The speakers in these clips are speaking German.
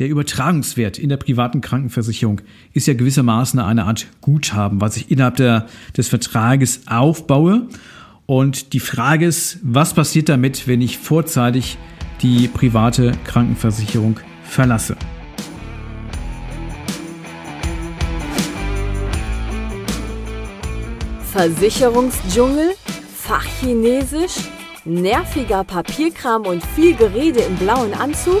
Der Übertragungswert in der privaten Krankenversicherung ist ja gewissermaßen eine Art Guthaben, was ich innerhalb der, des Vertrages aufbaue. Und die Frage ist, was passiert damit, wenn ich vorzeitig die private Krankenversicherung verlasse? Versicherungsdschungel, Fachchinesisch, nerviger Papierkram und viel Gerede im blauen Anzug?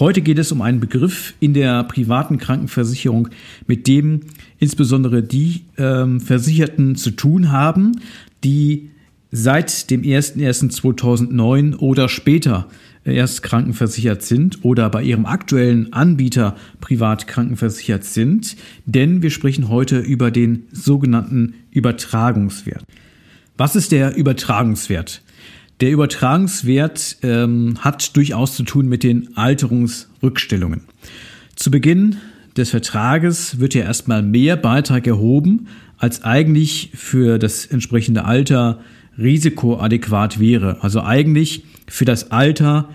Heute geht es um einen Begriff in der privaten Krankenversicherung, mit dem insbesondere die ähm, Versicherten zu tun haben, die seit dem 01.01.2009 oder später erst krankenversichert sind oder bei ihrem aktuellen Anbieter privat krankenversichert sind, denn wir sprechen heute über den sogenannten Übertragungswert. Was ist der Übertragungswert? Der Übertragungswert ähm, hat durchaus zu tun mit den Alterungsrückstellungen. Zu Beginn des Vertrages wird ja erstmal mehr Beitrag erhoben, als eigentlich für das entsprechende Alter risikoadäquat wäre. Also eigentlich für das Alter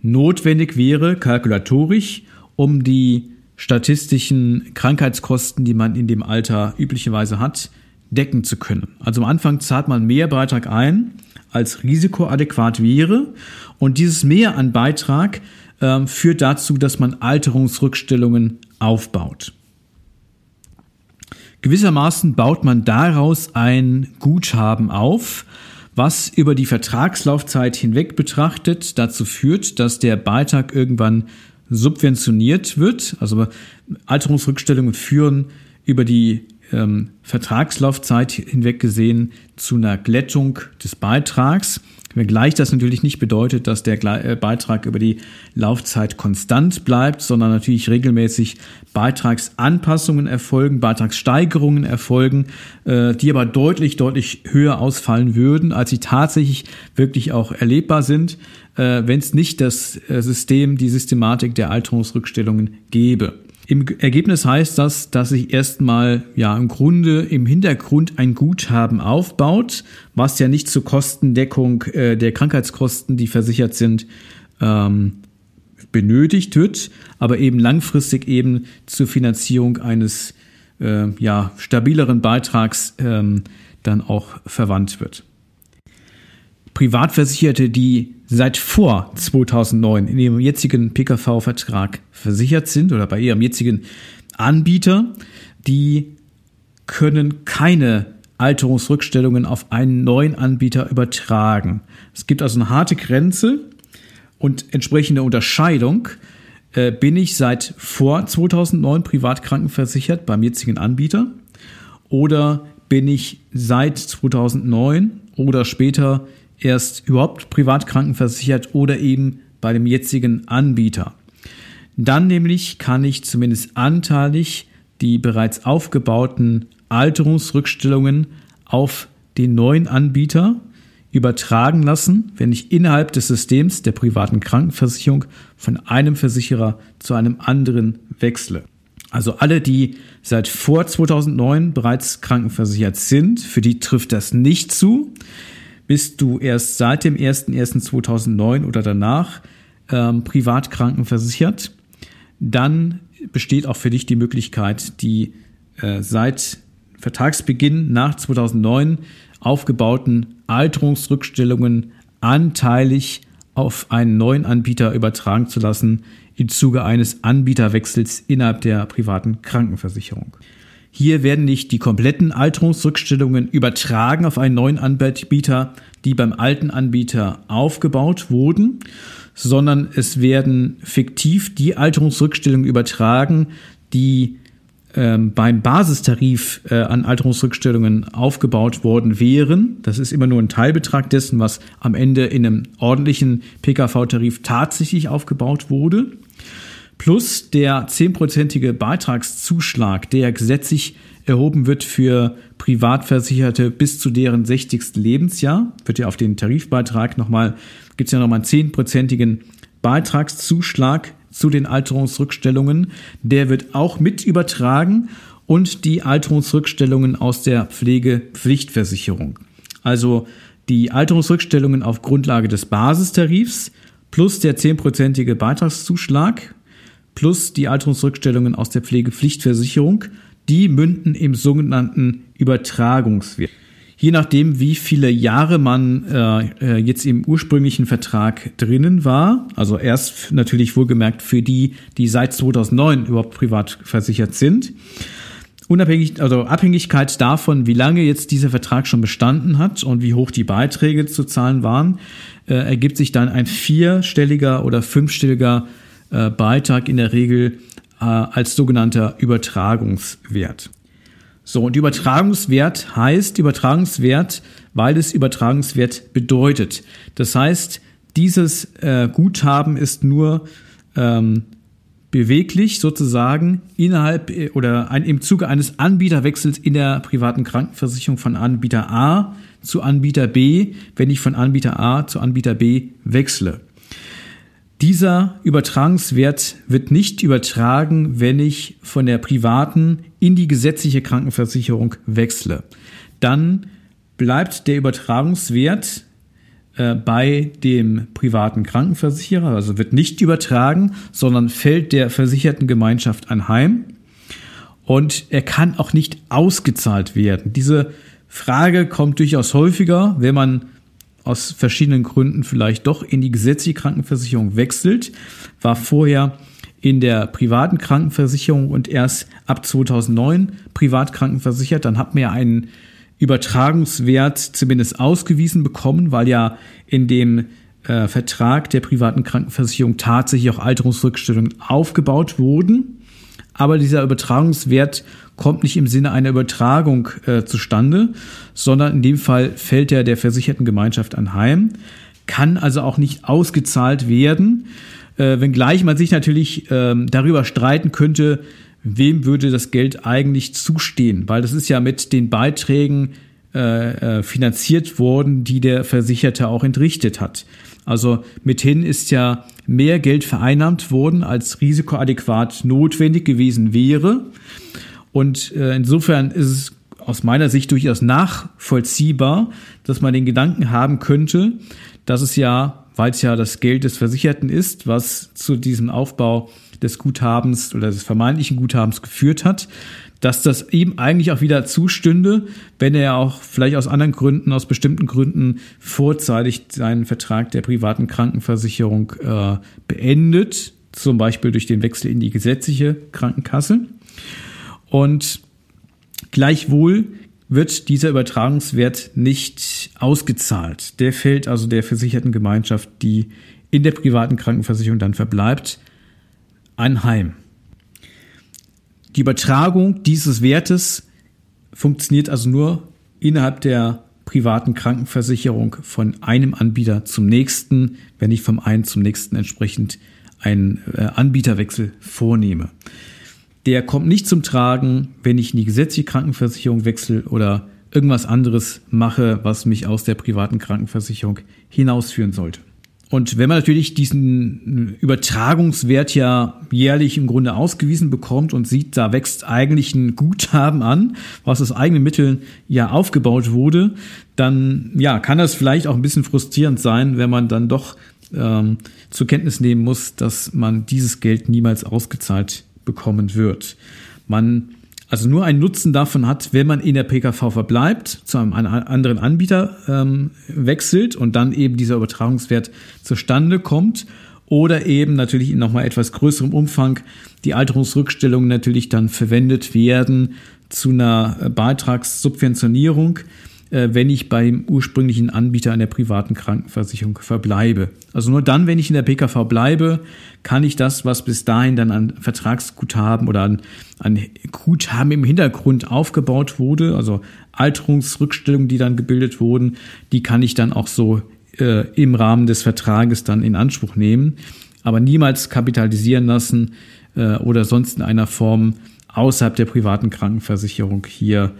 notwendig wäre, kalkulatorisch, um die statistischen Krankheitskosten, die man in dem Alter üblicherweise hat, decken zu können. Also am Anfang zahlt man mehr Beitrag ein, als risikoadäquat wäre. Und dieses Mehr an Beitrag äh, führt dazu, dass man Alterungsrückstellungen aufbaut. Gewissermaßen baut man daraus ein Guthaben auf, was über die Vertragslaufzeit hinweg betrachtet dazu führt, dass der Beitrag irgendwann subventioniert wird. Also Alterungsrückstellungen führen über die ähm, Vertragslaufzeit hinweg gesehen zu einer Glättung des Beitrags. Wenngleich das natürlich nicht bedeutet, dass der äh, Beitrag über die Laufzeit konstant bleibt, sondern natürlich regelmäßig Beitragsanpassungen erfolgen, Beitragssteigerungen erfolgen, äh, die aber deutlich, deutlich höher ausfallen würden, als sie tatsächlich wirklich auch erlebbar sind, äh, wenn es nicht das System, die Systematik der Alterungsrückstellungen gäbe. Im Ergebnis heißt das, dass sich erstmal ja im Grunde im Hintergrund ein Guthaben aufbaut, was ja nicht zur Kostendeckung äh, der Krankheitskosten, die versichert sind, ähm, benötigt wird, aber eben langfristig eben zur Finanzierung eines äh, ja, stabileren Beitrags ähm, dann auch verwandt wird. Privatversicherte, die seit vor 2009 in ihrem jetzigen PKV-Vertrag versichert sind oder bei ihrem jetzigen Anbieter, die können keine Alterungsrückstellungen auf einen neuen Anbieter übertragen. Es gibt also eine harte Grenze und entsprechende Unterscheidung. Äh, bin ich seit vor 2009 privat krankenversichert beim jetzigen Anbieter oder bin ich seit 2009 oder später erst überhaupt privat krankenversichert oder eben bei dem jetzigen Anbieter. Dann nämlich kann ich zumindest anteilig die bereits aufgebauten Alterungsrückstellungen auf den neuen Anbieter übertragen lassen, wenn ich innerhalb des Systems der privaten Krankenversicherung von einem Versicherer zu einem anderen wechsle. Also alle, die seit vor 2009 bereits krankenversichert sind, für die trifft das nicht zu bist du erst seit dem 01.01.2009 oder danach ähm, privat krankenversichert, dann besteht auch für dich die Möglichkeit, die äh, seit Vertragsbeginn nach 2009 aufgebauten Alterungsrückstellungen anteilig auf einen neuen Anbieter übertragen zu lassen im Zuge eines Anbieterwechsels innerhalb der privaten Krankenversicherung. Hier werden nicht die kompletten Alterungsrückstellungen übertragen auf einen neuen Anbieter, die beim alten Anbieter aufgebaut wurden, sondern es werden fiktiv die Alterungsrückstellungen übertragen, die ähm, beim Basistarif äh, an Alterungsrückstellungen aufgebaut worden wären. Das ist immer nur ein Teilbetrag dessen, was am Ende in einem ordentlichen PKV-Tarif tatsächlich aufgebaut wurde. Plus der zehnprozentige Beitragszuschlag, der gesetzlich erhoben wird für Privatversicherte bis zu deren 60. Lebensjahr, wird ja auf den Tarifbeitrag nochmal, gibt es ja nochmal einen zehnprozentigen Beitragszuschlag zu den Alterungsrückstellungen. Der wird auch mit übertragen und die Alterungsrückstellungen aus der Pflegepflichtversicherung. Also die Alterungsrückstellungen auf Grundlage des Basistarifs plus der zehnprozentige Beitragszuschlag plus die Alterungsrückstellungen aus der Pflegepflichtversicherung, die münden im sogenannten Übertragungswert. Je nachdem, wie viele Jahre man äh, äh jetzt im ursprünglichen Vertrag drinnen war, also erst natürlich wohlgemerkt für die, die seit 2009 überhaupt privat versichert sind, unabhängig, also Abhängigkeit davon, wie lange jetzt dieser Vertrag schon bestanden hat und wie hoch die Beiträge zu zahlen waren, äh, ergibt sich dann ein vierstelliger oder fünfstelliger äh, Beitrag in der Regel äh, als sogenannter Übertragungswert. So, und Übertragungswert heißt Übertragungswert, weil es Übertragungswert bedeutet. Das heißt, dieses äh, Guthaben ist nur ähm, beweglich sozusagen innerhalb äh, oder ein, im Zuge eines Anbieterwechsels in der privaten Krankenversicherung von Anbieter A zu Anbieter B, wenn ich von Anbieter A zu Anbieter B wechsle. Dieser Übertragungswert wird nicht übertragen, wenn ich von der privaten in die gesetzliche Krankenversicherung wechsle. Dann bleibt der Übertragungswert äh, bei dem privaten Krankenversicherer, also wird nicht übertragen, sondern fällt der versicherten Gemeinschaft anheim und er kann auch nicht ausgezahlt werden. Diese Frage kommt durchaus häufiger, wenn man aus verschiedenen Gründen vielleicht doch in die gesetzliche Krankenversicherung wechselt, war vorher in der privaten Krankenversicherung und erst ab 2009 privat krankenversichert, dann hat man ja einen Übertragungswert zumindest ausgewiesen bekommen, weil ja in dem äh, Vertrag der privaten Krankenversicherung tatsächlich auch Alterungsrückstellungen aufgebaut wurden. Aber dieser Übertragungswert kommt nicht im Sinne einer Übertragung äh, zustande, sondern in dem Fall fällt er der versicherten Gemeinschaft anheim, kann also auch nicht ausgezahlt werden, äh, wenngleich man sich natürlich äh, darüber streiten könnte, wem würde das Geld eigentlich zustehen, weil das ist ja mit den Beiträgen äh, äh finanziert worden, die der Versicherte auch entrichtet hat. Also mithin ist ja mehr Geld vereinnahmt worden, als risikoadäquat notwendig gewesen wäre. Und äh, insofern ist es aus meiner Sicht durchaus nachvollziehbar, dass man den Gedanken haben könnte, dass es ja, weil es ja das Geld des Versicherten ist, was zu diesem Aufbau des Guthabens oder des vermeintlichen Guthabens geführt hat, dass das ihm eigentlich auch wieder zustünde, wenn er auch vielleicht aus anderen Gründen, aus bestimmten Gründen vorzeitig seinen Vertrag der privaten Krankenversicherung äh, beendet, zum Beispiel durch den Wechsel in die gesetzliche Krankenkasse. Und gleichwohl wird dieser Übertragungswert nicht ausgezahlt. Der fällt also der versicherten Gemeinschaft, die in der privaten Krankenversicherung dann verbleibt, anheim. Die Übertragung dieses Wertes funktioniert also nur innerhalb der privaten Krankenversicherung von einem Anbieter zum nächsten, wenn ich vom einen zum nächsten entsprechend einen äh, Anbieterwechsel vornehme. Der kommt nicht zum Tragen, wenn ich in die gesetzliche Krankenversicherung wechsle oder irgendwas anderes mache, was mich aus der privaten Krankenversicherung hinausführen sollte. Und wenn man natürlich diesen Übertragungswert ja jährlich im Grunde ausgewiesen bekommt und sieht, da wächst eigentlich ein Guthaben an, was aus eigenen Mitteln ja aufgebaut wurde, dann ja, kann das vielleicht auch ein bisschen frustrierend sein, wenn man dann doch ähm, zur Kenntnis nehmen muss, dass man dieses Geld niemals ausgezahlt bekommen wird. Man also nur einen Nutzen davon hat, wenn man in der PKV verbleibt, zu einem anderen Anbieter ähm, wechselt und dann eben dieser Übertragungswert zustande kommt oder eben natürlich in nochmal etwas größerem Umfang die Alterungsrückstellungen natürlich dann verwendet werden zu einer äh, Beitragssubventionierung wenn ich beim ursprünglichen Anbieter einer privaten Krankenversicherung verbleibe. Also nur dann, wenn ich in der PKV bleibe, kann ich das, was bis dahin dann an Vertragsguthaben oder an, an Guthaben im Hintergrund aufgebaut wurde, also Alterungsrückstellungen, die dann gebildet wurden, die kann ich dann auch so äh, im Rahmen des Vertrages dann in Anspruch nehmen. aber niemals kapitalisieren lassen äh, oder sonst in einer Form außerhalb der privaten Krankenversicherung hier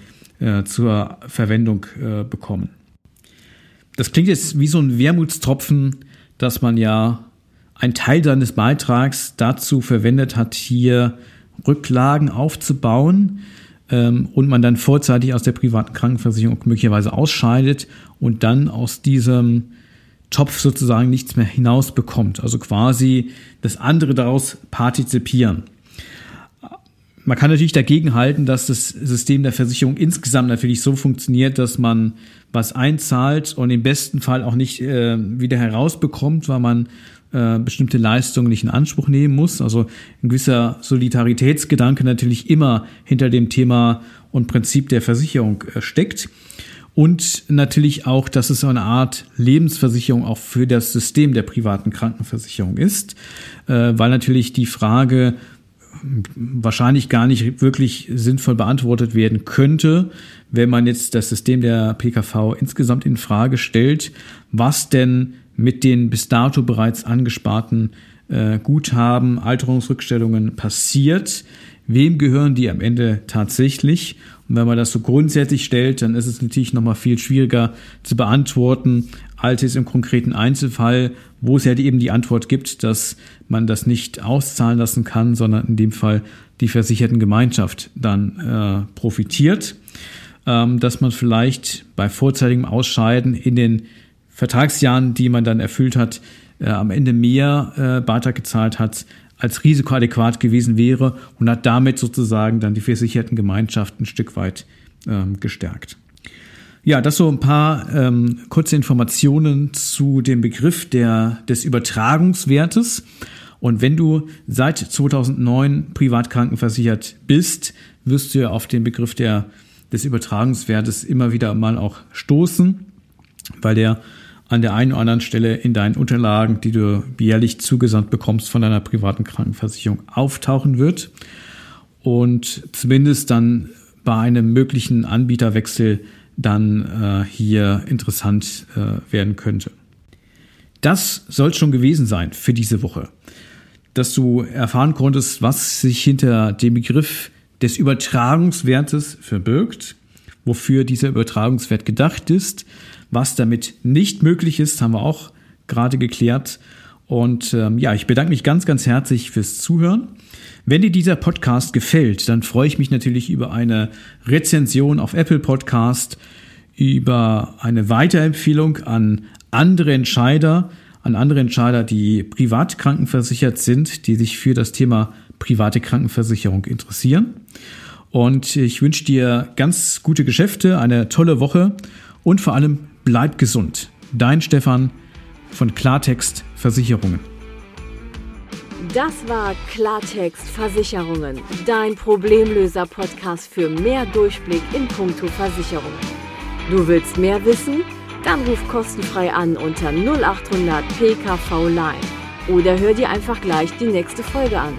äh, zur Verwendung äh, bekommen. Das klingt jetzt wie so ein Wermutstropfen, dass man ja einen Teil seines Beitrags dazu verwendet hat, hier Rücklagen aufzubauen ähm, und man dann vorzeitig aus der privaten Krankenversicherung möglicherweise ausscheidet und dann aus diesem Topf sozusagen nichts mehr hinaus bekommt. Also quasi das andere daraus partizipieren. Man kann natürlich dagegen halten, dass das System der Versicherung insgesamt natürlich so funktioniert, dass man was einzahlt und im besten Fall auch nicht äh, wieder herausbekommt, weil man äh, bestimmte Leistungen nicht in Anspruch nehmen muss. Also ein gewisser Solidaritätsgedanke natürlich immer hinter dem Thema und Prinzip der Versicherung äh, steckt. Und natürlich auch, dass es eine Art Lebensversicherung auch für das System der privaten Krankenversicherung ist, äh, weil natürlich die Frage wahrscheinlich gar nicht wirklich sinnvoll beantwortet werden könnte, wenn man jetzt das System der PKV insgesamt in Frage stellt, was denn mit den bis dato bereits angesparten äh, Guthaben, Alterungsrückstellungen passiert, wem gehören die am Ende tatsächlich? Und wenn man das so grundsätzlich stellt, dann ist es natürlich nochmal viel schwieriger zu beantworten, als es im konkreten Einzelfall, wo es ja eben die Antwort gibt, dass man das nicht auszahlen lassen kann, sondern in dem Fall die versicherten Gemeinschaft dann äh, profitiert, ähm, dass man vielleicht bei vorzeitigem Ausscheiden in den Vertragsjahren, die man dann erfüllt hat, äh, am Ende mehr äh, Beitrag gezahlt hat, als risikoadäquat gewesen wäre und hat damit sozusagen dann die versicherten Gemeinschaften ein Stück weit ähm, gestärkt. Ja, das so ein paar ähm, kurze Informationen zu dem Begriff der, des Übertragungswertes. Und wenn du seit 2009 privat krankenversichert bist, wirst du ja auf den Begriff der, des Übertragungswertes immer wieder mal auch stoßen, weil der an der einen oder anderen Stelle in deinen Unterlagen, die du jährlich zugesandt bekommst von deiner privaten Krankenversicherung, auftauchen wird. Und zumindest dann bei einem möglichen Anbieterwechsel dann äh, hier interessant äh, werden könnte. Das soll schon gewesen sein für diese Woche, dass du erfahren konntest, was sich hinter dem Begriff des Übertragungswertes verbirgt, wofür dieser Übertragungswert gedacht ist, was damit nicht möglich ist, haben wir auch gerade geklärt. Und ähm, ja, ich bedanke mich ganz, ganz herzlich fürs Zuhören. Wenn dir dieser Podcast gefällt, dann freue ich mich natürlich über eine Rezension auf Apple Podcast, über eine Weiterempfehlung an andere Entscheider, an andere Entscheider, die privat krankenversichert sind, die sich für das Thema private Krankenversicherung interessieren. Und ich wünsche dir ganz gute Geschäfte, eine tolle Woche und vor allem bleib gesund. Dein Stefan von Klartext Versicherungen. Das war Klartext Versicherungen, dein Problemlöser-Podcast für mehr Durchblick in puncto Versicherungen. Du willst mehr wissen? Dann ruf kostenfrei an unter 0800 PKV Line oder hör dir einfach gleich die nächste Folge an.